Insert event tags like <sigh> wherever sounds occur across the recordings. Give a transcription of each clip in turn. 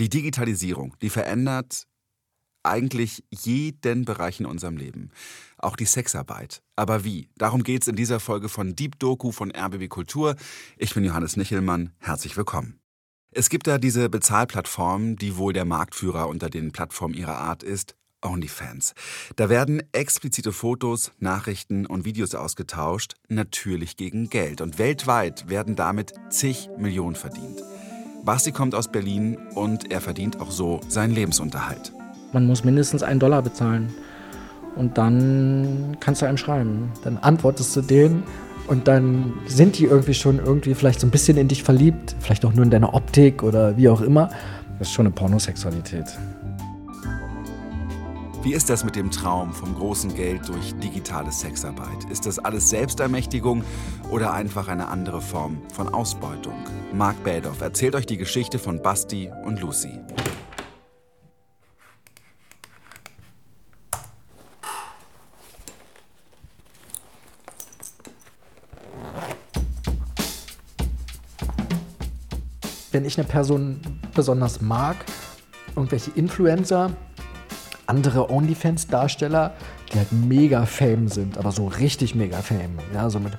Die Digitalisierung, die verändert eigentlich jeden Bereich in unserem Leben. Auch die Sexarbeit. Aber wie? Darum geht's in dieser Folge von Deep Doku von RBB Kultur. Ich bin Johannes Nichelmann. Herzlich willkommen. Es gibt da diese Bezahlplattform, die wohl der Marktführer unter den Plattformen ihrer Art ist, OnlyFans. Da werden explizite Fotos, Nachrichten und Videos ausgetauscht, natürlich gegen Geld. Und weltweit werden damit zig Millionen verdient. Basti kommt aus Berlin und er verdient auch so seinen Lebensunterhalt. Man muss mindestens einen Dollar bezahlen. Und dann kannst du einem schreiben. Dann antwortest du denen und dann sind die irgendwie schon irgendwie vielleicht so ein bisschen in dich verliebt, vielleicht auch nur in deine Optik oder wie auch immer. Das ist schon eine Pornosexualität. Wie ist das mit dem Traum vom großen Geld durch digitale Sexarbeit? Ist das alles Selbstermächtigung oder einfach eine andere Form von Ausbeutung? Mark Badoff erzählt euch die Geschichte von Basti und Lucy. wenn ich eine Person besonders mag, irgendwelche Influencer, andere OnlyFans-Darsteller, die halt mega Fame sind, aber so richtig mega Fame. Ja, so mit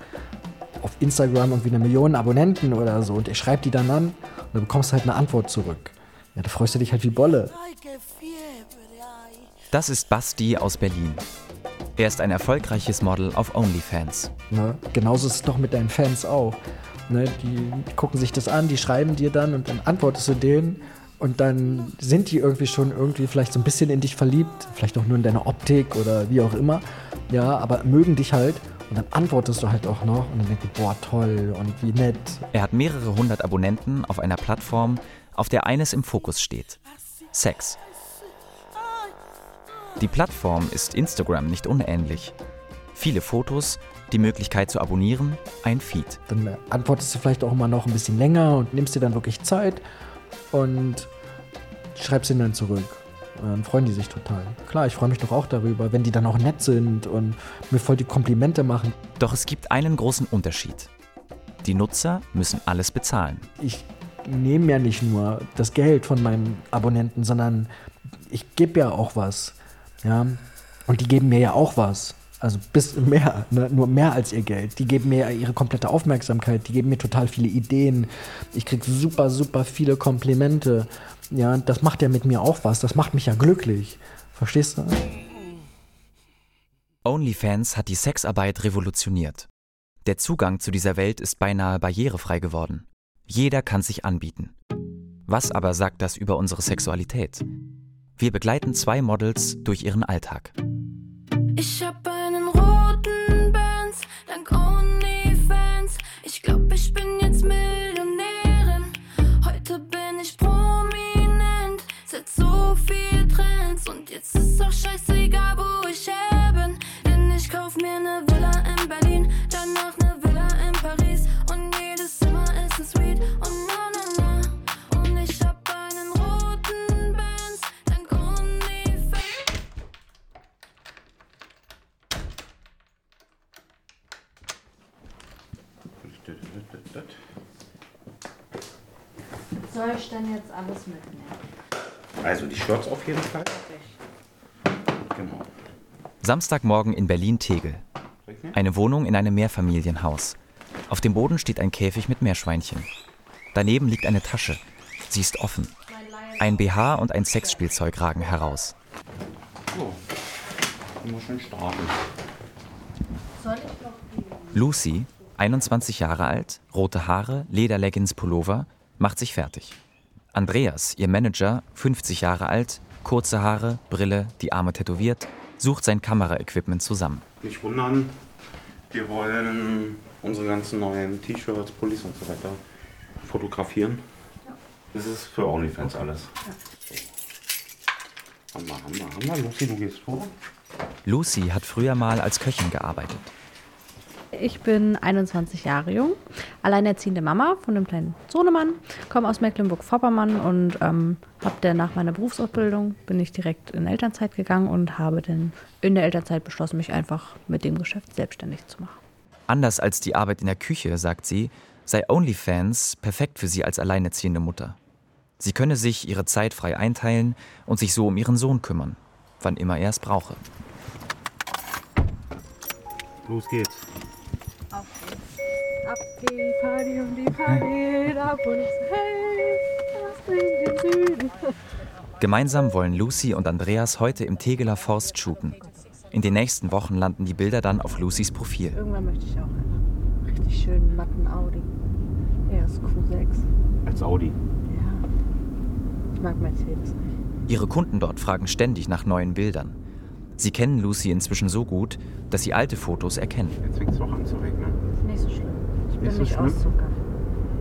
auf Instagram irgendwie eine Million Abonnenten oder so und ich schreibe die dann an und dann bekommst du halt eine Antwort zurück. Ja, da freust du dich halt wie Bolle. Das ist Basti aus Berlin. Er ist ein erfolgreiches Model auf OnlyFans. Ne? Genauso ist es doch mit deinen Fans auch. Ne? Die gucken sich das an, die schreiben dir dann und dann antwortest du denen und dann sind die irgendwie schon irgendwie vielleicht so ein bisschen in dich verliebt, vielleicht auch nur in deine Optik oder wie auch immer. Ja, aber mögen dich halt und dann antwortest du halt auch noch und dann denkst du, boah, toll und wie nett. Er hat mehrere hundert Abonnenten auf einer Plattform, auf der eines im Fokus steht: Sex. Die Plattform ist Instagram nicht unähnlich. Viele Fotos, die Möglichkeit zu abonnieren, ein Feed. Dann antwortest du vielleicht auch immer noch ein bisschen länger und nimmst dir dann wirklich Zeit und schreibst ihnen dann zurück. Und dann freuen die sich total. Klar, ich freue mich doch auch darüber, wenn die dann auch nett sind und mir voll die Komplimente machen. Doch es gibt einen großen Unterschied. Die Nutzer müssen alles bezahlen. Ich nehme ja nicht nur das Geld von meinen Abonnenten, sondern ich gebe ja auch was. Ja? Und die geben mir ja auch was. Also bis mehr, ne? nur mehr als ihr Geld. Die geben mir ihre komplette Aufmerksamkeit, die geben mir total viele Ideen. Ich kriege super, super viele Komplimente. Ja, das macht ja mit mir auch was. Das macht mich ja glücklich. Verstehst du? OnlyFans hat die Sexarbeit revolutioniert. Der Zugang zu dieser Welt ist beinahe barrierefrei geworden. Jeder kann sich anbieten. Was aber sagt das über unsere Sexualität? Wir begleiten zwei Models durch ihren Alltag. Ich hab einen roten Benz, dank OnlyFans. Shorts auf jeden Fall. Genau. Samstagmorgen in Berlin-Tegel. Eine Wohnung in einem Mehrfamilienhaus. Auf dem Boden steht ein Käfig mit Meerschweinchen. Daneben liegt eine Tasche. Sie ist offen. Ein BH und ein Sexspielzeug ragen heraus. So, starten. Lucy, 21 Jahre alt, rote Haare, Lederleggings, Pullover, macht sich fertig. Andreas, ihr Manager, 50 Jahre alt, kurze Haare, Brille, die Arme tätowiert, sucht sein Kameraequipment zusammen. Nicht wundern, wir wollen unsere ganzen neuen T-Shirts, Pullis und so weiter fotografieren. Das ist für OnlyFans alles. Wir, haben wir. Lucy, du gehst vor. Lucy hat früher mal als Köchin gearbeitet. Ich bin 21 Jahre jung, alleinerziehende Mama von einem kleinen Sohnemann, komme aus Mecklenburg-Vorpommern und ähm, habe dann nach meiner Berufsausbildung bin ich direkt in Elternzeit gegangen und habe dann in der Elternzeit beschlossen, mich einfach mit dem Geschäft selbstständig zu machen. Anders als die Arbeit in der Küche, sagt sie, sei OnlyFans perfekt für sie als alleinerziehende Mutter. Sie könne sich ihre Zeit frei einteilen und sich so um ihren Sohn kümmern, wann immer er es brauche. Los geht's. Auf geht's. Ab die Party und die Party ab und ich hey, was bringt den Süden? Gemeinsam wollen Lucy und Andreas heute im Tegeler Forst shooten. In den nächsten Wochen landen die Bilder dann auf Lucys Profil. Irgendwann möchte ich auch einen richtig schönen matten Audi. Er ist Q6. Als Audi. Ja. Ich mag Mercedes nicht. Ihre Kunden dort fragen ständig nach neuen Bildern. Sie kennen Lucy inzwischen so gut, dass sie alte Fotos erkennen. Jetzt fängt es doch an zu regnen. Ist nicht so schlimm. Ich bin Nicht nicht, so schlimm? Auszucker.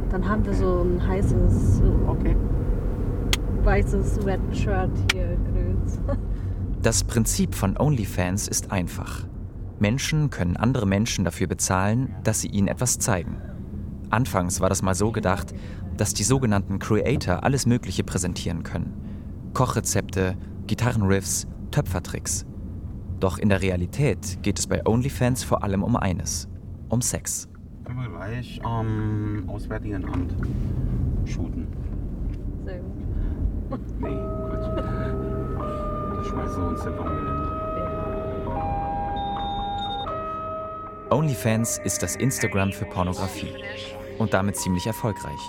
Dann haben wir so ein heißes, Okay. weißes Sweatshirt hier, Grüns. <laughs> Das Prinzip von OnlyFans ist einfach. Menschen können andere Menschen dafür bezahlen, dass sie ihnen etwas zeigen. Anfangs war das mal so gedacht, dass die sogenannten Creator alles Mögliche präsentieren können. Kochrezepte, Gitarrenriffs, Töpfertricks. Doch in der Realität geht es bei OnlyFans vor allem um eines, um Sex. Können wir gleich am Auswärtigen Amt shooten. Sehr gut. Nee, Quatsch. <laughs> Das schmeißen wir uns einfach mal OnlyFans ist das Instagram für Pornografie und damit ziemlich erfolgreich.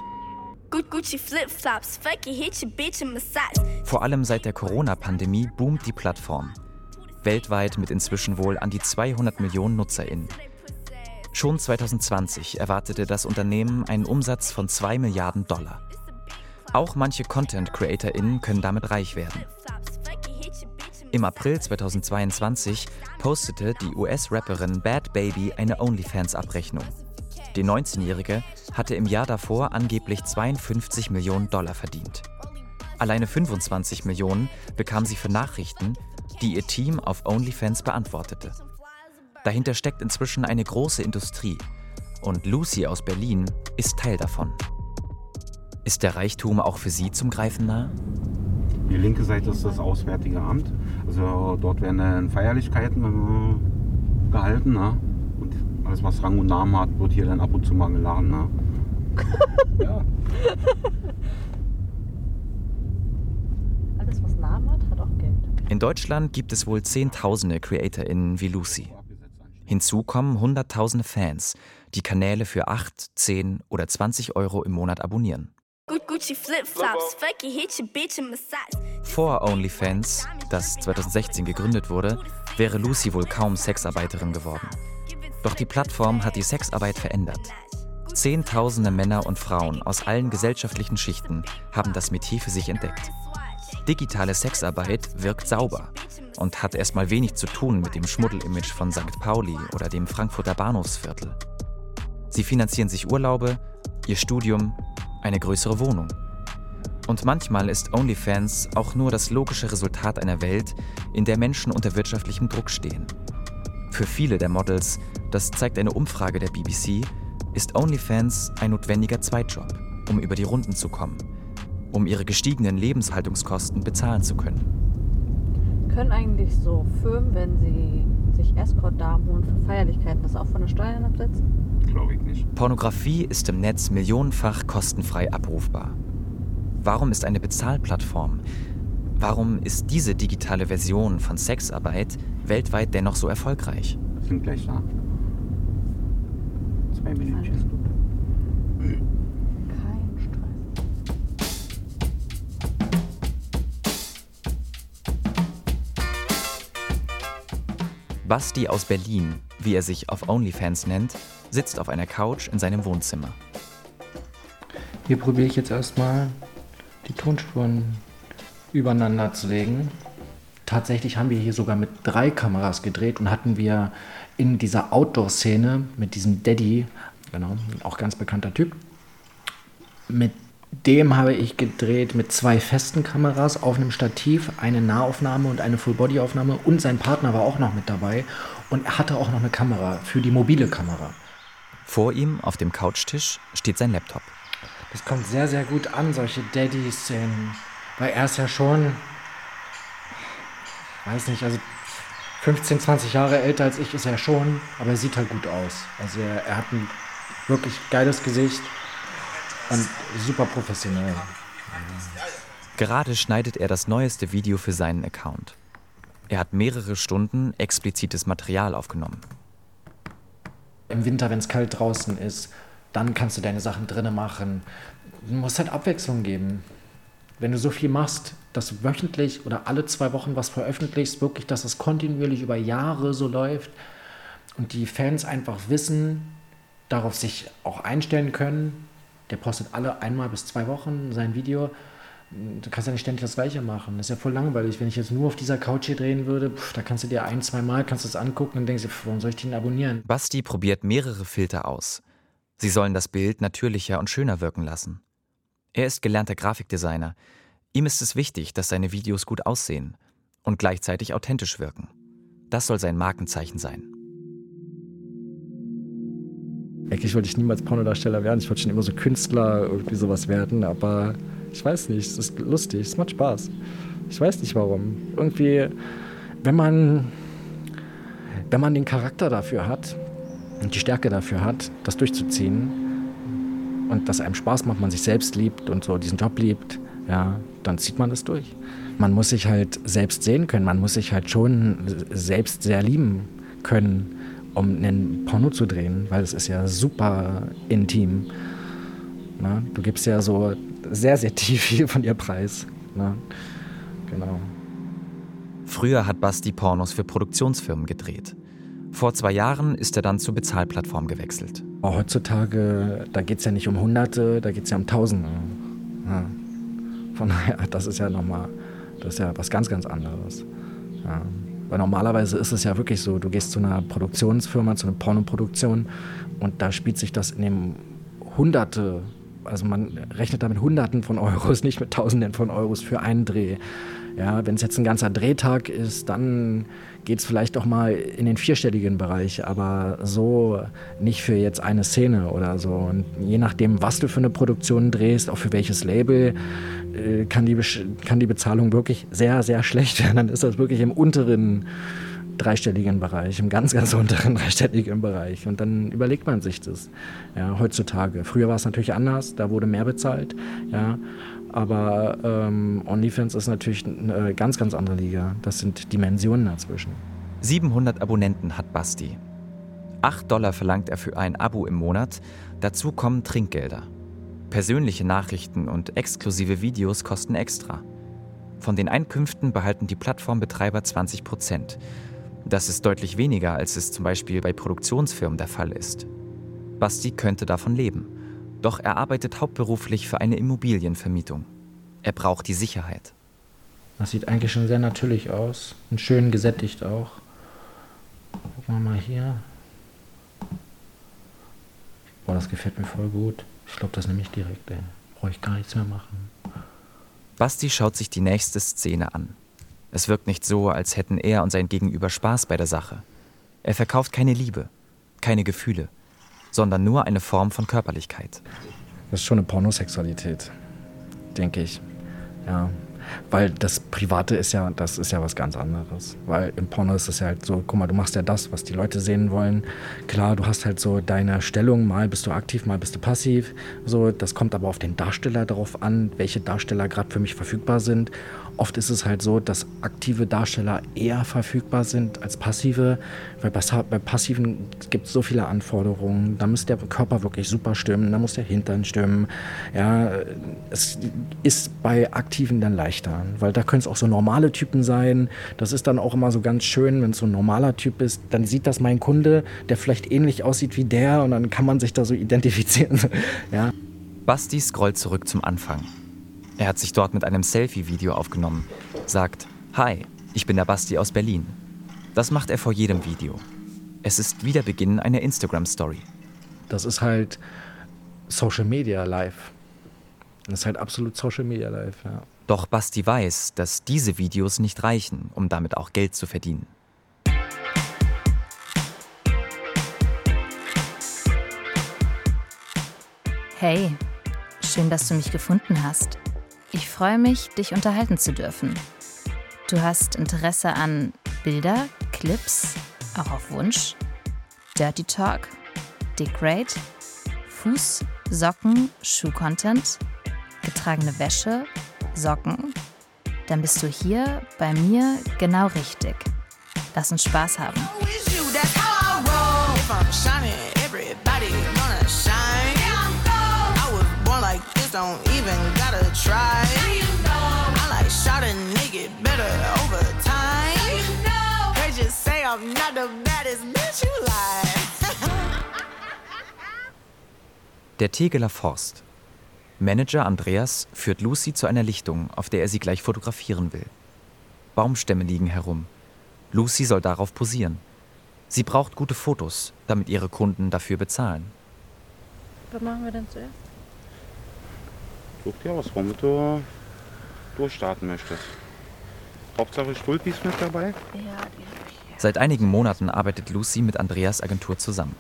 Vor allem seit der Corona-Pandemie boomt die Plattform. Weltweit mit inzwischen wohl an die 200 Millionen NutzerInnen. Schon 2020 erwartete das Unternehmen einen Umsatz von 2 Milliarden Dollar. Auch manche Content-CreatorInnen können damit reich werden. Im April 2022 postete die US-Rapperin Bad Baby eine OnlyFans-Abrechnung. Die 19-Jährige hatte im Jahr davor angeblich 52 Millionen Dollar verdient. Alleine 25 Millionen bekam sie für Nachrichten, die ihr Team auf OnlyFans beantwortete. Dahinter steckt inzwischen eine große Industrie und Lucy aus Berlin ist Teil davon. Ist der Reichtum auch für sie zum Greifen nahe? Die linke Seite ist das Auswärtige Amt. Also dort werden dann Feierlichkeiten äh, gehalten. Ne? Und alles, was Rang und Namen hat, wird hier dann ab und zu mal geladen. Ne? <laughs> ja. Alles, was Namen hat, hat auch Geld. In Deutschland gibt es wohl Zehntausende CreatorInnen wie Lucy. Hinzu kommen Hunderttausende Fans, die Kanäle für 8, 10 oder 20 Euro im Monat abonnieren. Vor OnlyFans, das 2016 gegründet wurde, wäre Lucy wohl kaum Sexarbeiterin geworden. Doch die Plattform hat die Sexarbeit verändert. Zehntausende Männer und Frauen aus allen gesellschaftlichen Schichten haben das Metier für sich entdeckt. Digitale Sexarbeit wirkt sauber und hat erstmal wenig zu tun mit dem Schmuddelimage von St. Pauli oder dem Frankfurter Bahnhofsviertel. Sie finanzieren sich Urlaube, ihr Studium, eine größere Wohnung. Und manchmal ist OnlyFans auch nur das logische Resultat einer Welt, in der Menschen unter wirtschaftlichem Druck stehen. Für viele der Models, das zeigt eine Umfrage der BBC, ist OnlyFans ein notwendiger Zweitjob, um über die Runden zu kommen, um ihre gestiegenen Lebenshaltungskosten bezahlen zu können. Können eigentlich so Firmen, wenn sie sich Escort-Damen holen für Feierlichkeiten, das auch von den Steuern absetzen? Glaube ich nicht. Pornografie ist im Netz millionenfach kostenfrei abrufbar. Warum ist eine Bezahlplattform? Warum ist diese digitale Version von Sexarbeit weltweit dennoch so erfolgreich? Wir sind gleich da. Zwei Alles Basti aus Berlin, wie er sich auf OnlyFans nennt, sitzt auf einer Couch in seinem Wohnzimmer. Hier probiere ich jetzt erstmal die Tonspuren übereinander zu legen. Tatsächlich haben wir hier sogar mit drei Kameras gedreht und hatten wir in dieser Outdoor-Szene mit diesem Daddy, genau, auch ganz bekannter Typ, mit dem habe ich gedreht mit zwei festen Kameras auf einem Stativ, eine Nahaufnahme und eine Full-Body-Aufnahme und sein Partner war auch noch mit dabei und er hatte auch noch eine Kamera für die mobile Kamera. Vor ihm auf dem Couchtisch steht sein Laptop. Das kommt sehr, sehr gut an, solche Daddy-Szenen. Weil er ist ja schon, weiß nicht, also 15, 20 Jahre älter als ich ist er schon, aber er sieht halt gut aus. Also er, er hat ein wirklich geiles Gesicht und super professionell. Gerade schneidet er das neueste Video für seinen Account. Er hat mehrere Stunden explizites Material aufgenommen. Im Winter, wenn es kalt draußen ist, dann kannst du deine Sachen drinnen machen. Du musst halt Abwechslung geben. Wenn du so viel machst, dass du wöchentlich oder alle zwei Wochen was veröffentlichst, wirklich, dass es kontinuierlich über Jahre so läuft und die Fans einfach wissen, darauf sich auch einstellen können. Der postet alle einmal bis zwei Wochen sein Video. Du kannst ja nicht ständig das Gleiche machen. Das ist ja voll langweilig. Wenn ich jetzt nur auf dieser Couch hier drehen würde, pff, da kannst du dir ein, zwei Mal kannst du es angucken und denkst, pff, warum soll ich den abonnieren? Basti probiert mehrere Filter aus. Sie sollen das Bild natürlicher und schöner wirken lassen. Er ist gelernter Grafikdesigner. Ihm ist es wichtig, dass seine Videos gut aussehen und gleichzeitig authentisch wirken. Das soll sein Markenzeichen sein. Eigentlich wollte ich niemals Pornodarsteller werden. Ich wollte schon immer so Künstler, irgendwie sowas werden, aber ich weiß nicht, es ist lustig, es macht Spaß. Ich weiß nicht warum. Irgendwie, wenn man, wenn man den Charakter dafür hat und die Stärke dafür hat, das durchzuziehen und dass einem Spaß macht, man sich selbst liebt und so diesen Job liebt, ja, dann zieht man das durch. Man muss sich halt selbst sehen können, man muss sich halt schon selbst sehr lieben können, um einen Porno zu drehen, weil es ist ja super intim. Na, du gibst ja so sehr, sehr tief viel von ihr preis. Na, genau. Früher hat Basti Pornos für Produktionsfirmen gedreht. Vor zwei Jahren ist er dann zur Bezahlplattform gewechselt. Aber heutzutage, da geht es ja nicht um Hunderte, da geht es ja um Tausende. Ja. Von daher, das ist ja nochmal, das ist ja was ganz, ganz anderes. Ja. Weil normalerweise ist es ja wirklich so, du gehst zu einer Produktionsfirma, zu einer Pornoproduktion und da spielt sich das in dem Hunderte, also man rechnet da mit Hunderten von Euros, nicht mit Tausenden von Euros für einen Dreh. Ja, wenn es jetzt ein ganzer Drehtag ist, dann geht es vielleicht auch mal in den vierstelligen Bereich, aber so nicht für jetzt eine Szene oder so. Und je nachdem, was du für eine Produktion drehst, auch für welches Label, äh, kann, die, kann die Bezahlung wirklich sehr, sehr schlecht werden. Dann ist das wirklich im unteren dreistelligen Bereich, im ganz, ganz unteren <laughs> dreistelligen Bereich. Und dann überlegt man sich das ja, heutzutage. Früher war es natürlich anders, da wurde mehr bezahlt. Ja, aber ähm, OnlyFans ist natürlich eine ganz, ganz andere Liga. Das sind Dimensionen dazwischen. 700 Abonnenten hat Basti. 8 Dollar verlangt er für ein Abo im Monat. Dazu kommen Trinkgelder. Persönliche Nachrichten und exklusive Videos kosten extra. Von den Einkünften behalten die Plattformbetreiber 20 Prozent. Das ist deutlich weniger, als es zum Beispiel bei Produktionsfirmen der Fall ist. Basti könnte davon leben. Doch er arbeitet hauptberuflich für eine Immobilienvermietung. Er braucht die Sicherheit. Das sieht eigentlich schon sehr natürlich aus und schön gesättigt auch. Gucken wir mal hier. Boah, das gefällt mir voll gut. Ich glaube, das nehme ich direkt, ey. Brauche ich gar nichts mehr machen. Basti schaut sich die nächste Szene an. Es wirkt nicht so, als hätten er und sein Gegenüber Spaß bei der Sache. Er verkauft keine Liebe, keine Gefühle sondern nur eine Form von Körperlichkeit. Das ist schon eine Pornosexualität, denke ich. Ja. Weil das Private ist ja, das ist ja was ganz anderes. Weil im Porno ist es ja halt so, guck mal, du machst ja das, was die Leute sehen wollen. Klar, du hast halt so deine Stellung, mal bist du aktiv, mal bist du passiv. So, das kommt aber auf den Darsteller darauf an, welche Darsteller gerade für mich verfügbar sind. Oft ist es halt so, dass aktive Darsteller eher verfügbar sind als passive, weil bei, passiven gibt es so viele Anforderungen. Da muss der Körper wirklich super stimmen, da muss der Hintern stimmen. Ja, es ist bei aktiven dann leichter, weil da können es auch so normale Typen sein. Das ist dann auch immer so ganz schön, wenn es so ein normaler Typ ist, dann sieht das mein Kunde, der vielleicht ähnlich aussieht wie der und dann kann man sich da so identifizieren. <laughs> ja. Basti scrollt zurück zum Anfang. Er hat sich dort mit einem Selfie-Video aufgenommen, sagt, Hi, ich bin der Basti aus Berlin. Das macht er vor jedem Video. Es ist wieder Beginn einer Instagram-Story. Das ist halt Social Media Live. Das ist halt absolut Social Media Live, ja. Doch Basti weiß, dass diese Videos nicht reichen, um damit auch Geld zu verdienen. Hey, schön, dass du mich gefunden hast. Ich freue mich, dich unterhalten zu dürfen. Du hast Interesse an Bilder, Clips, auch auf Wunsch, Dirty Talk, Dick Rate, Fuß, Socken, Schuh-Content. getragene Wäsche, Socken? Dann bist du hier bei mir genau richtig. Lass uns Spaß haben. <laughs> Der Tegeler Forst. Manager Andreas führt Lucy zu einer Lichtung, auf der er sie gleich fotografieren will. Baumstämme liegen herum. Lucy soll darauf posieren. Sie braucht gute Fotos, damit ihre Kunden dafür bezahlen. Was machen wir denn zuerst? Such dir aus, womit du durchstarten möchtest. Hauptsache Stulpis mit dabei? Ja, die habe ich hier. Seit einigen Monaten arbeitet Lucy mit Andreas Agentur zusammen.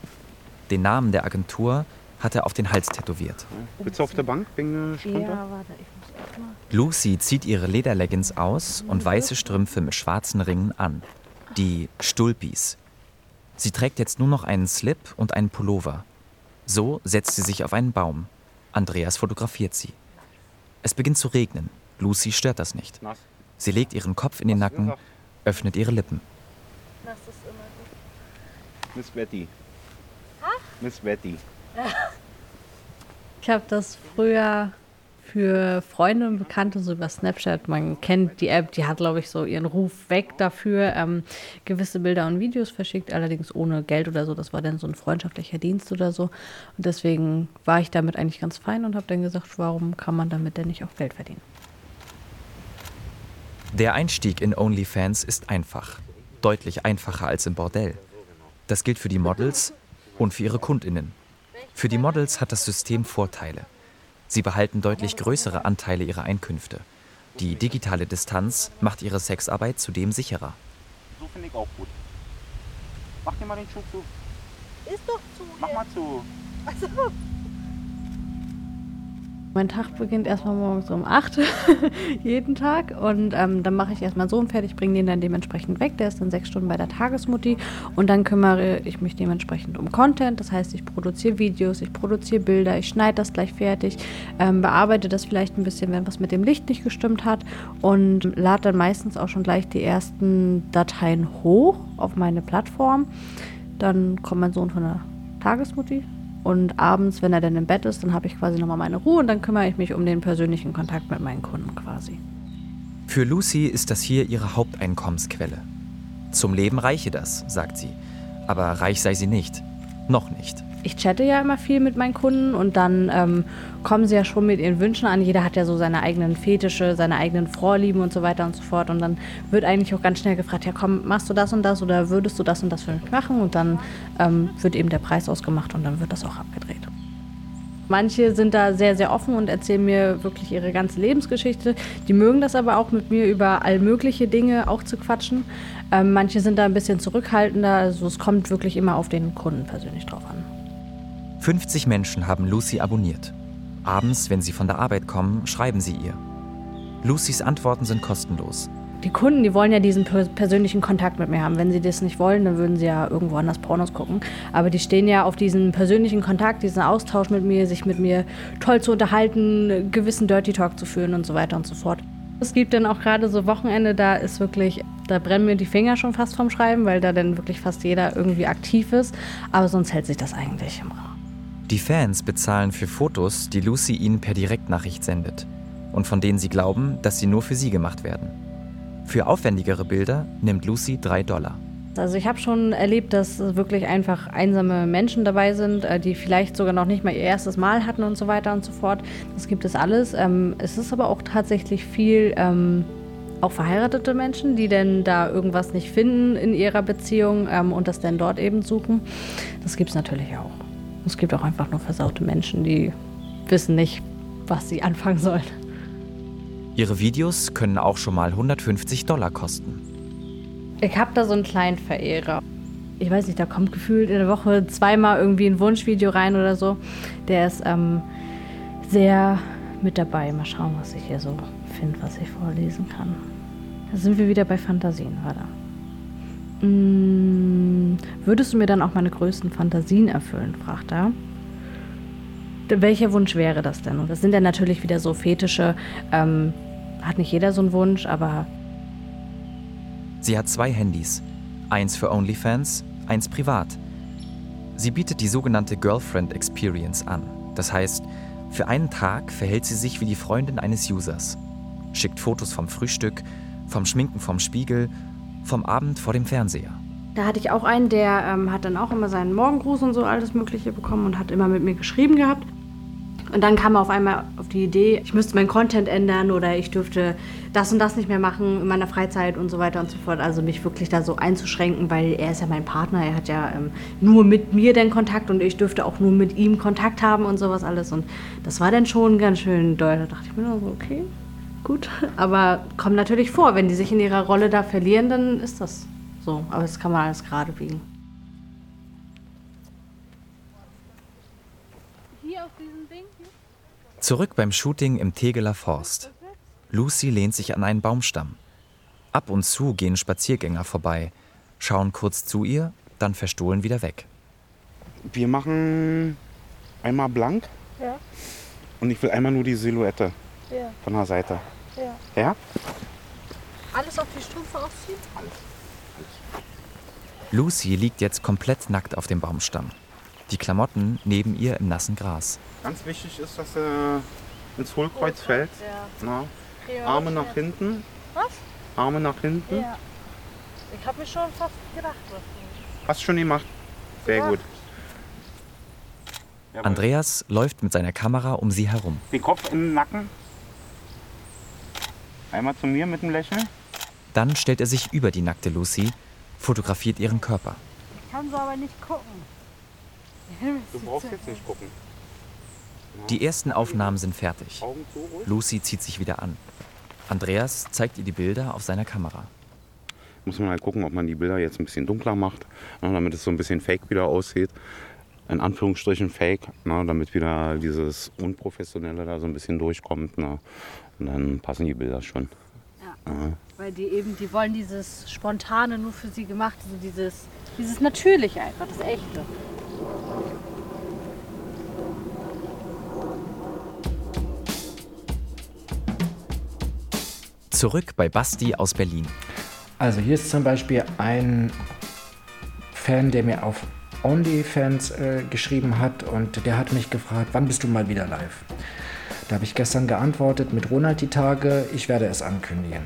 Den Namen der Agentur hat er auf den Hals tätowiert. Ja. Sitzt auf der Bank? Bin ja, warte, ich muss erstmal. Lucy zieht ihre Lederleggings aus und weiße Strümpfe mit schwarzen Ringen an. Die Stulpis. Sie trägt jetzt nur noch einen Slip und einen Pullover. So setzt sie sich auf einen Baum. Andreas fotografiert sie. Es beginnt zu regnen. Lucy stört das nicht. Sie legt ihren Kopf in den Nacken, öffnet ihre Lippen. Nass ist immer gut. Miss Betty. Ha? Miss Betty. Ich habe das früher für Freunde und Bekannte so über Snapchat. Man kennt die App, die hat, glaube ich, so ihren Ruf weg dafür. Ähm, gewisse Bilder und Videos verschickt, allerdings ohne Geld oder so. Das war dann so ein freundschaftlicher Dienst oder so. Und deswegen war ich damit eigentlich ganz fein und habe dann gesagt, warum kann man damit denn nicht auch Geld verdienen? Der Einstieg in OnlyFans ist einfach. Deutlich einfacher als im Bordell. Das gilt für die Models und für ihre KundInnen. Für die Models hat das System Vorteile. Sie behalten deutlich größere Anteile ihrer Einkünfte. Die digitale Distanz macht ihre Sexarbeit zudem sicherer. So finde ich auch gut. Mach dir mal den Schuh zu. Ist doch zu. Mach mal zu. Also. Mein Tag beginnt erstmal morgens um 8, <laughs> jeden Tag. Und ähm, dann mache ich erstmal so einen fertig, bringe den dann dementsprechend weg. Der ist dann sechs Stunden bei der Tagesmutti. Und dann kümmere ich mich dementsprechend um Content. Das heißt, ich produziere Videos, ich produziere Bilder, ich schneide das gleich fertig, ähm, bearbeite das vielleicht ein bisschen, wenn was mit dem Licht nicht gestimmt hat. Und lade dann meistens auch schon gleich die ersten Dateien hoch auf meine Plattform. Dann kommt mein Sohn von der Tagesmutti, und abends, wenn er dann im Bett ist, dann habe ich quasi nochmal meine Ruhe und dann kümmere ich mich um den persönlichen Kontakt mit meinen Kunden quasi. Für Lucy ist das hier ihre Haupteinkommensquelle. Zum Leben reiche das, sagt sie. Aber reich sei sie nicht. Noch nicht ich chatte ja immer viel mit meinen Kunden und dann ähm, kommen sie ja schon mit ihren Wünschen an. Jeder hat ja so seine eigenen Fetische, seine eigenen Vorlieben und so weiter und so fort. Und dann wird eigentlich auch ganz schnell gefragt, ja komm, machst du das und das oder würdest du das und das für mich machen? Und dann ähm, wird eben der Preis ausgemacht und dann wird das auch abgedreht. Manche sind da sehr, sehr offen und erzählen mir wirklich ihre ganze Lebensgeschichte. Die mögen das aber auch mit mir über all mögliche Dinge auch zu quatschen. Ähm, manche sind da ein bisschen zurückhaltender. Also es kommt wirklich immer auf den Kunden persönlich drauf an. 50 Menschen haben Lucy abonniert. Abends, wenn sie von der Arbeit kommen, schreiben sie ihr. Lucys Antworten sind kostenlos. Die Kunden, die wollen ja diesen persönlichen Kontakt mit mir haben. Wenn sie das nicht wollen, dann würden sie ja irgendwo anders Pornos gucken. Aber die stehen ja auf diesen persönlichen Kontakt, diesen Austausch mit mir, sich mit mir toll zu unterhalten, gewissen Dirty Talk zu führen und so weiter und so fort. Es gibt dann auch gerade so Wochenende, da ist wirklich, da brennen mir die Finger schon fast vom Schreiben, weil da dann wirklich fast jeder irgendwie aktiv ist. Aber sonst hält sich das eigentlich im Raum. Die Fans bezahlen für Fotos, die Lucy ihnen per Direktnachricht sendet und von denen sie glauben, dass sie nur für sie gemacht werden. Für aufwendigere Bilder nimmt Lucy 3 Dollar. Also ich habe schon erlebt, dass wirklich einfach einsame Menschen dabei sind, äh, die vielleicht sogar noch nicht mal ihr erstes Mal hatten und so weiter und so fort. Das gibt es alles. Ähm, es ist aber auch tatsächlich viel ähm, auch verheiratete Menschen, die denn da irgendwas nicht finden in ihrer Beziehung ähm, und das dann dort eben suchen. Das gibt es natürlich auch. Es gibt auch einfach nur versaute Menschen, die wissen nicht, was sie anfangen sollen. Ihre Videos können auch schon mal 150 Dollar kosten. Ich habe da so einen kleinen Verehrer. Ich weiß nicht, da kommt gefühlt in der Woche zweimal irgendwie ein Wunschvideo rein oder so. Der ist ähm, sehr mit dabei. Mal schauen, was ich hier so finde, was ich vorlesen kann. Da sind wir wieder bei Fantasien, warte. Mmh, würdest du mir dann auch meine größten Fantasien erfüllen? fragt er. welcher Wunsch wäre das denn? Und das sind dann natürlich wieder so Fetische. Ähm, hat nicht jeder so einen Wunsch, aber. Sie hat zwei Handys. Eins für OnlyFans, eins privat. Sie bietet die sogenannte Girlfriend Experience an. Das heißt, für einen Tag verhält sie sich wie die Freundin eines Users. Schickt Fotos vom Frühstück, vom Schminken vom Spiegel, vom Abend vor dem Fernseher. Da hatte ich auch einen, der ähm, hat dann auch immer seinen Morgengruß und so alles Mögliche bekommen und hat immer mit mir geschrieben gehabt. Und dann kam er auf einmal auf die Idee, ich müsste meinen Content ändern oder ich dürfte das und das nicht mehr machen in meiner Freizeit und so weiter und so fort. Also mich wirklich da so einzuschränken, weil er ist ja mein Partner, er hat ja ähm, nur mit mir den Kontakt und ich dürfte auch nur mit ihm Kontakt haben und sowas alles. Und das war dann schon ganz schön doll. Da dachte ich mir nur so, okay, gut. Aber kommt natürlich vor, wenn die sich in ihrer Rolle da verlieren, dann ist das so. Aber das kann man alles gerade biegen. Zurück beim Shooting im Tegeler Forst. Lucy lehnt sich an einen Baumstamm. Ab und zu gehen Spaziergänger vorbei, schauen kurz zu ihr, dann verstohlen wieder weg. Wir machen einmal blank Ja, und ich will einmal nur die Silhouette ja, von der Seite. Ja. Ja? Alles auf die Strümpfe ausziehen? Lucy liegt jetzt komplett nackt auf dem Baumstamm. Die Klamotten neben ihr im nassen Gras. Ganz wichtig ist, dass er ins Hohlkreuz fällt. Na, Arme nach hinten. Was? Arme nach hinten. Ja. Ich habe mir schon fast gedacht, was Hast schon gemacht. Sehr Ja. gut. Andreas läuft mit seiner Kamera um sie herum. Den Kopf in den Nacken. Einmal zu mir mit dem Lächeln. Dann stellt er sich über die nackte Lucy, fotografiert ihren Körper. Ich kann so aber nicht gucken. Du brauchst jetzt nicht gucken. Die ersten Aufnahmen sind fertig. Lucy zieht sich wieder an. Andreas zeigt ihr die Bilder auf seiner Kamera. Muss man halt gucken, ob man die Bilder jetzt ein bisschen dunkler macht, ne, damit es so ein bisschen fake wieder aussieht. In Anführungsstrichen fake, ne, damit wieder dieses Unprofessionelle da so ein bisschen durchkommt. Ne. Und dann passen die Bilder schon. Ja. Weil die eben, die wollen dieses Spontane nur für sie gemacht, also dieses, dieses Natürliche einfach, das Echte. Zurück bei Basti aus Berlin. Also hier ist zum Beispiel ein Fan, der mir auf OnlyFans äh, geschrieben hat und der hat mich gefragt, wann bist du mal wieder live? Da habe ich gestern geantwortet mit Ronald die Tage, ich werde es ankündigen.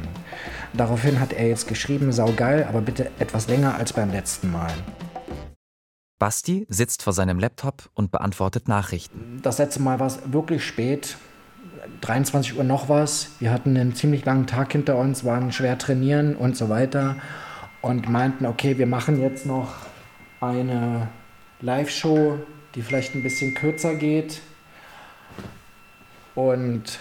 Daraufhin hat er jetzt geschrieben, saugeil, aber bitte etwas länger als beim letzten Mal. Basti sitzt vor seinem Laptop und beantwortet Nachrichten. Das letzte Mal war es wirklich spät, 23 Uhr noch was. Wir hatten einen ziemlich langen Tag hinter uns, waren schwer trainieren und so weiter und meinten, okay, wir machen jetzt noch eine Live-Show, die vielleicht ein bisschen kürzer geht und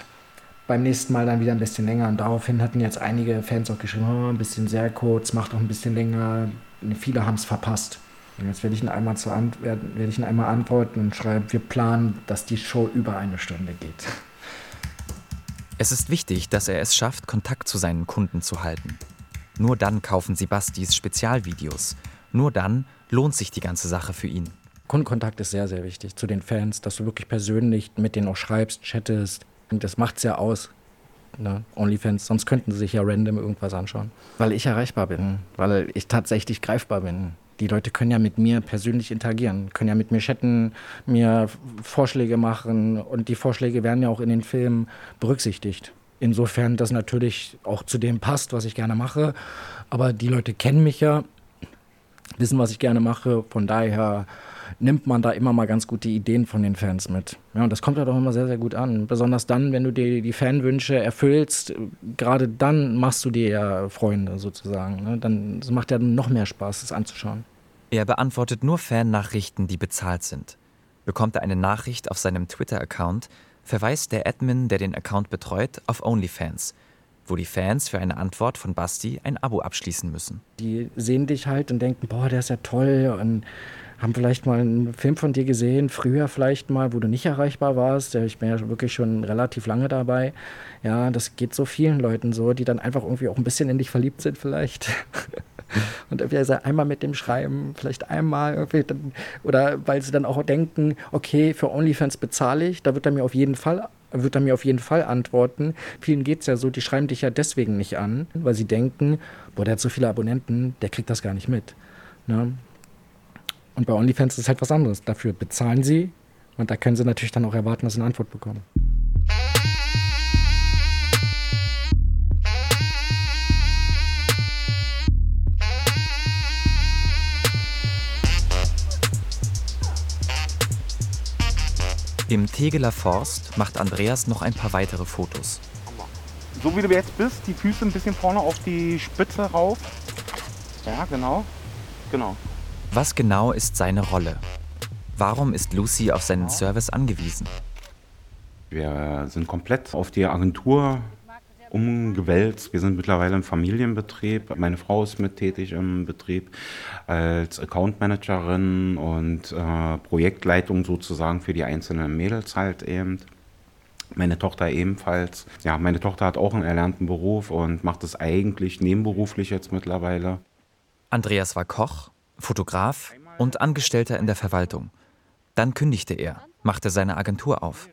beim nächsten Mal dann wieder ein bisschen länger. Und daraufhin hatten jetzt einige Fans auch geschrieben, oh, ein bisschen sehr kurz, macht noch ein bisschen länger. Viele haben es verpasst. Und jetzt werde ich ihn einmal zu ant werden, werde ich ihn einmal antworten und schreiben, wir planen, dass die Show über eine Stunde geht. Es ist wichtig, dass er es schafft, Kontakt zu seinen Kunden zu halten. Nur dann kaufen sie Bastis Spezialvideos. Nur dann lohnt sich die ganze Sache für ihn. Kundenkontakt ist sehr, sehr wichtig zu den Fans, dass du wirklich persönlich mit denen auch schreibst, chattest. Und das macht's ja aus. Ne? Onlyfans, sonst könnten sie sich ja random irgendwas anschauen. Weil ich erreichbar bin, weil ich tatsächlich greifbar bin. Die Leute können ja mit mir persönlich interagieren, können ja mit mir chatten, mir Vorschläge machen und die Vorschläge werden ja auch in den Filmen berücksichtigt. Insofern das natürlich auch zu dem passt, was ich gerne mache. Aber die Leute kennen mich ja, wissen, was ich gerne mache. Von daher nimmt man da immer mal ganz gute Ideen von den Fans mit. Ja, und das kommt ja doch immer sehr, sehr gut an. Besonders dann, wenn du dir die Fanwünsche erfüllst, gerade dann machst du dir ja Freunde sozusagen. Ne? Dann es macht ja noch mehr Spaß, das anzuschauen. Er beantwortet nur Fan-Nachrichten, die bezahlt sind. Bekommt er eine Nachricht auf seinem Twitter-Account, verweist der Admin, der den Account betreut, auf OnlyFans, wo die Fans für eine Antwort von Basti ein Abo abschließen müssen. Die sehen dich halt und denken, boah, der ist ja toll und haben vielleicht mal einen Film von dir gesehen, früher vielleicht mal, wo du nicht erreichbar warst. Ich bin ja wirklich schon relativ lange dabei. Ja, das geht so vielen Leuten so, die dann einfach irgendwie auch ein bisschen in dich verliebt sind vielleicht. <laughs> Und irgendwie einmal mit dem Schreiben, vielleicht einmal irgendwie dann, oder weil sie dann auch denken, okay, für OnlyFans bezahle ich, da wird er mir auf jeden Fall wird er mir auf jeden Fall antworten. Vielen geht es ja so, die schreiben dich ja deswegen nicht an, weil sie denken, boah, der hat so viele Abonnenten, der kriegt das gar nicht mit. Ne? Und bei OnlyFans ist halt was anderes. Dafür bezahlen sie und da können sie natürlich dann auch erwarten, dass sie eine Antwort bekommen. Im Tegeler Forst macht Andreas noch ein paar weitere Fotos. So wie du jetzt bist, die Füße ein bisschen vorne auf die Spitze rauf. Ja, genau. Genau. Was genau ist seine Rolle? Warum ist Lucy auf seinen Service angewiesen? Wir sind komplett auf die Agentur umgewälzt. Wir sind mittlerweile im Familienbetrieb. Meine Frau ist mit tätig im Betrieb als Account Managerin und äh, Projektleitung sozusagen für die einzelnen Mädels halt eben. Meine Tochter ebenfalls. Ja, meine Tochter hat auch einen erlernten Beruf und macht es eigentlich nebenberuflich jetzt mittlerweile. Andreas war Koch, Fotograf und Angestellter in der Verwaltung. Dann kündigte er, machte seine Agentur auf.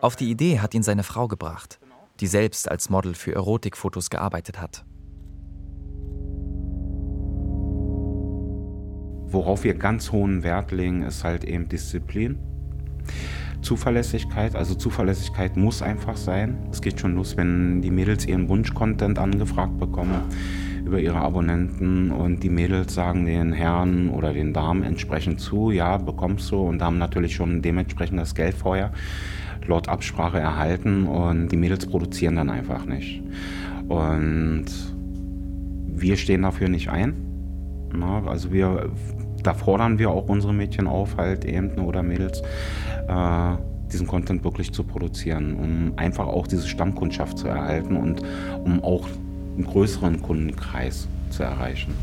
Auf die Idee hat ihn seine Frau gebracht die selbst als Model für Erotikfotos gearbeitet hat. Worauf wir ganz hohen Wert legen, ist halt eben Disziplin. Zuverlässigkeit, also Zuverlässigkeit muss einfach sein. Es geht schon los, wenn die Mädels ihren Wunsch-Content angefragt bekommen über ihre Abonnenten und die Mädels sagen den Herren oder den Damen entsprechend zu, ja, bekommst du und haben natürlich schon dementsprechend das Geld vorher laut Absprache erhalten und die Mädels produzieren dann einfach nicht. Und wir stehen dafür nicht ein. Na, also wir, da fordern wir auch unsere Mädchen auf, halt eben oder Mädels, äh, diesen Content wirklich zu produzieren, um einfach auch diese Stammkundschaft zu erhalten und um auch einen größeren Kundenkreis zu erreichen.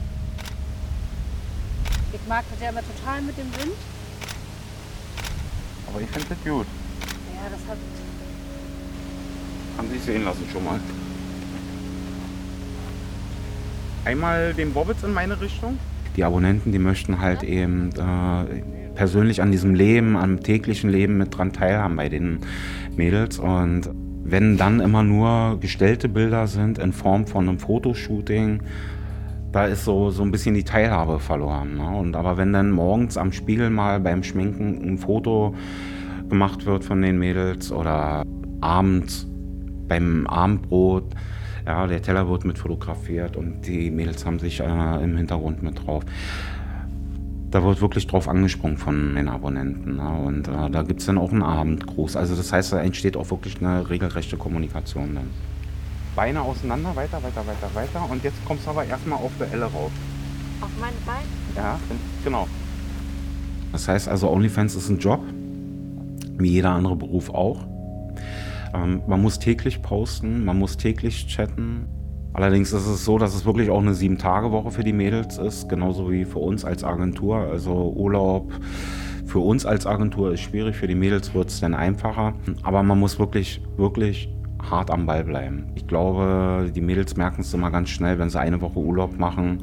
Ich mag das ja immer total mit dem Wind. Aber ich finde das gut das hat. Haben Sie sehen lassen schon mal. Einmal den Bobbits in meine Richtung. Die Abonnenten, die möchten halt eben äh, persönlich an diesem Leben, am täglichen Leben mit dran teilhaben bei den Mädels. Und wenn dann immer nur gestellte Bilder sind in Form von einem Fotoshooting, da ist so, so ein bisschen die Teilhabe verloren. Ne? Und aber wenn dann morgens am Spiegel mal beim Schminken ein Foto gemacht wird von den Mädels oder abends beim Abendbrot. Ja, der Teller wird mit fotografiert und die Mädels haben sich äh, im Hintergrund mit drauf. Da wird wirklich drauf angesprungen von den Abonnenten. Ne? Und äh, da gibt es dann auch einen Abendgruß. Also das heißt, da entsteht auch wirklich eine regelrechte Kommunikation dann. Beine auseinander, weiter, weiter, weiter, weiter. Und jetzt kommst du aber erstmal auf der Elle rauf. Auf meine Beine? Ja, genau. Das heißt also, OnlyFans ist ein Job wie jeder andere Beruf auch. Ähm, man muss täglich posten, man muss täglich chatten. Allerdings ist es so, dass es wirklich auch eine Sieben-Tage-Woche für die Mädels ist, genauso wie für uns als Agentur. Also Urlaub für uns als Agentur ist schwierig, für die Mädels wird es dann einfacher. Aber man muss wirklich, wirklich hart am Ball bleiben. Ich glaube, die Mädels merken es immer ganz schnell, wenn sie eine Woche Urlaub machen,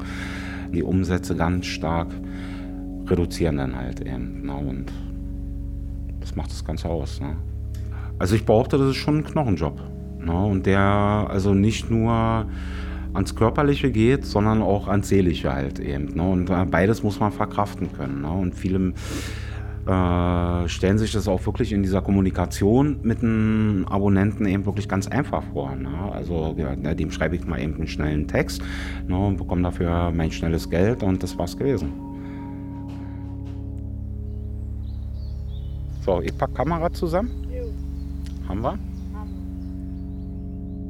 die Umsätze ganz stark reduzieren dann halt eben. Ne? Und das macht das Ganze aus. Ne? Also ich behaupte, das ist schon ein Knochenjob. Ne? Und der also nicht nur ans Körperliche geht, sondern auch ans Seelische halt eben. Ne? Und äh, beides muss man verkraften können. Ne? Und viele äh, stellen sich das auch wirklich in dieser Kommunikation mit einem Abonnenten eben wirklich ganz einfach vor. Ne? Also ja, dem schreibe ich mal eben einen schnellen Text ne? und bekomme dafür mein schnelles Geld und das war's gewesen. So, ich pack Kamera zusammen. Haben wir?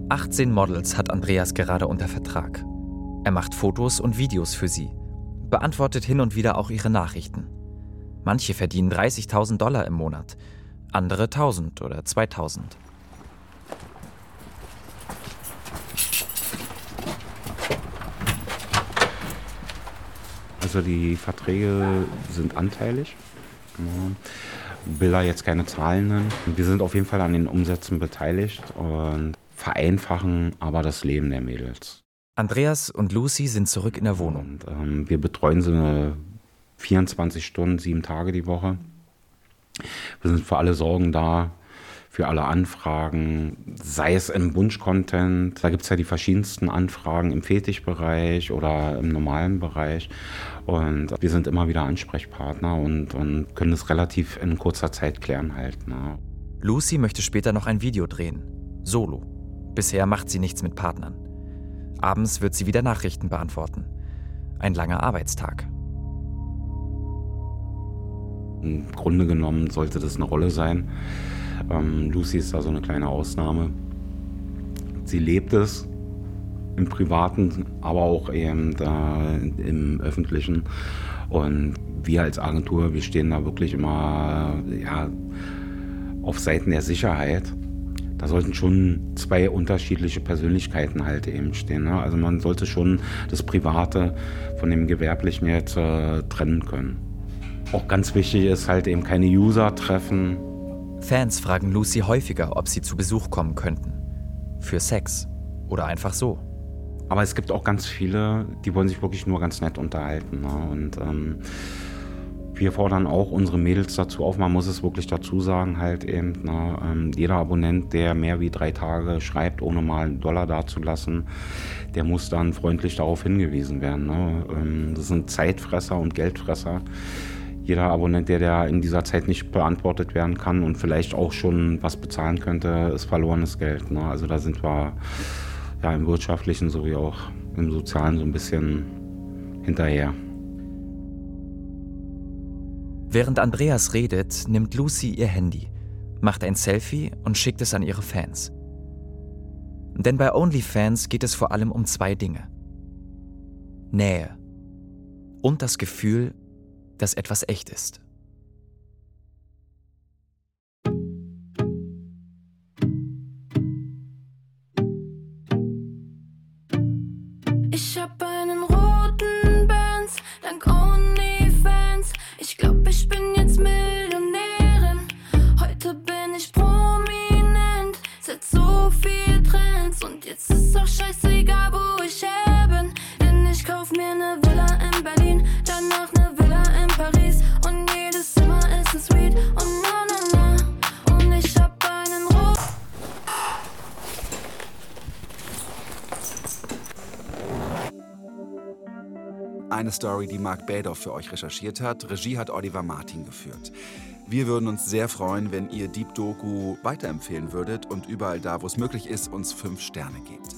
18 Models hat Andreas gerade unter Vertrag. Er macht Fotos und Videos für sie, beantwortet hin und wieder auch ihre Nachrichten. Manche verdienen 30.000 Dollar im Monat, andere 1.000 oder 2.000. Also die Verträge sind anteilig will da jetzt keine Zahlen nennen. Wir sind auf jeden Fall an den Umsätzen beteiligt und vereinfachen aber das Leben der Mädels. Andreas und Lucy sind zurück in der Wohnung. Und, ähm, wir betreuen sie 24 Stunden, sieben Tage die Woche. Wir sind für alle Sorgen da, für alle Anfragen, sei es im Wunsch-Content. Da gibt es ja die verschiedensten Anfragen im Fetischbereich oder im normalen Bereich. Und wir sind immer wieder Ansprechpartner und, und können es relativ in kurzer Zeit klären halt. Ne? Lucy möchte später noch ein Video drehen. Solo. Bisher macht sie nichts mit Partnern. Abends wird sie wieder Nachrichten beantworten. Ein langer Arbeitstag. Im Grunde genommen sollte das eine Rolle sein. Ähm, Lucy ist da so eine kleine Ausnahme. Sie lebt es im Privaten, aber auch eben da im Öffentlichen. Und wir als Agentur, wir stehen da wirklich immer ja, auf Seiten der Sicherheit da sollten schon zwei unterschiedliche Persönlichkeiten halt eben stehen. Ne? Also man sollte schon das Private von dem Gewerblichen jetzt äh, trennen können. Auch ganz wichtig ist halt eben keine User treffen. Fans fragen Lucy häufiger, ob sie zu Besuch kommen könnten. Für Sex oder einfach so. Aber es gibt auch ganz viele, die wollen sich wirklich nur ganz nett unterhalten. Ne? Und ähm, wir fordern auch unsere Mädels dazu auf, man muss es wirklich dazu sagen, halt eben, na, ähm, jeder Abonnent, der mehr wie drei Tage schreibt, ohne mal einen Dollar dazulassen, der muss dann freundlich darauf hingewiesen werden. Ne? Ähm, das sind Zeitfresser und Geldfresser. Jeder Abonnent, der, der in dieser Zeit nicht beantwortet werden kann und vielleicht auch schon was bezahlen könnte, ist verlorenes Geld. Ne? Also da sind wir ja im wirtschaftlichen sowie auch im sozialen so ein bisschen hinterher. Während Andreas redet, nimmt Lucy ihr Handy, macht ein Selfie und schickt es an ihre Fans. Denn bei OnlyFans geht es vor allem um zwei Dinge. Nähe und das Gefühl, dass etwas echt ist. Eine Story, die Marc Bädow für euch recherchiert hat. Regie hat Oliver Martin geführt. Wir würden uns sehr freuen, wenn ihr Deep Doku weiterempfehlen würdet und überall da, wo es möglich ist, uns fünf Sterne gebt.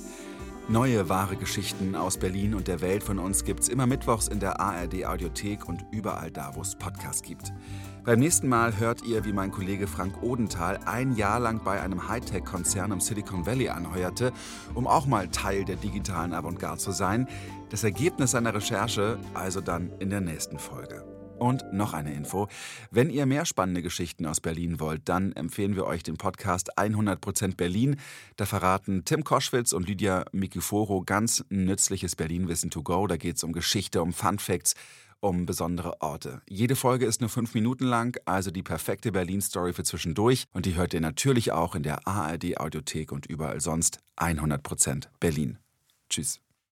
Neue wahre Geschichten aus Berlin und der Welt von uns gibt's immer mittwochs in der ARD Audiothek und überall da, wo es Podcasts gibt. Beim nächsten Mal hört ihr, wie mein Kollege Frank Odenthal ein Jahr lang bei einem Hightech-Konzern im Silicon Valley anheuerte, um auch mal Teil der digitalen Avantgarde zu sein. Das Ergebnis seiner Recherche also dann in der nächsten Folge. Und noch eine Info. Wenn ihr mehr spannende Geschichten aus Berlin wollt, dann empfehlen wir euch den Podcast 100% Berlin. Da verraten Tim Koschwitz und Lydia Mikiforo ganz nützliches Berlin-Wissen to go. Da geht es um Geschichte, um Fun Facts, um besondere Orte. Jede Folge ist nur fünf Minuten lang, also die perfekte Berlin-Story für zwischendurch. Und die hört ihr natürlich auch in der ARD-Audiothek und überall sonst 100% Berlin. Tschüss.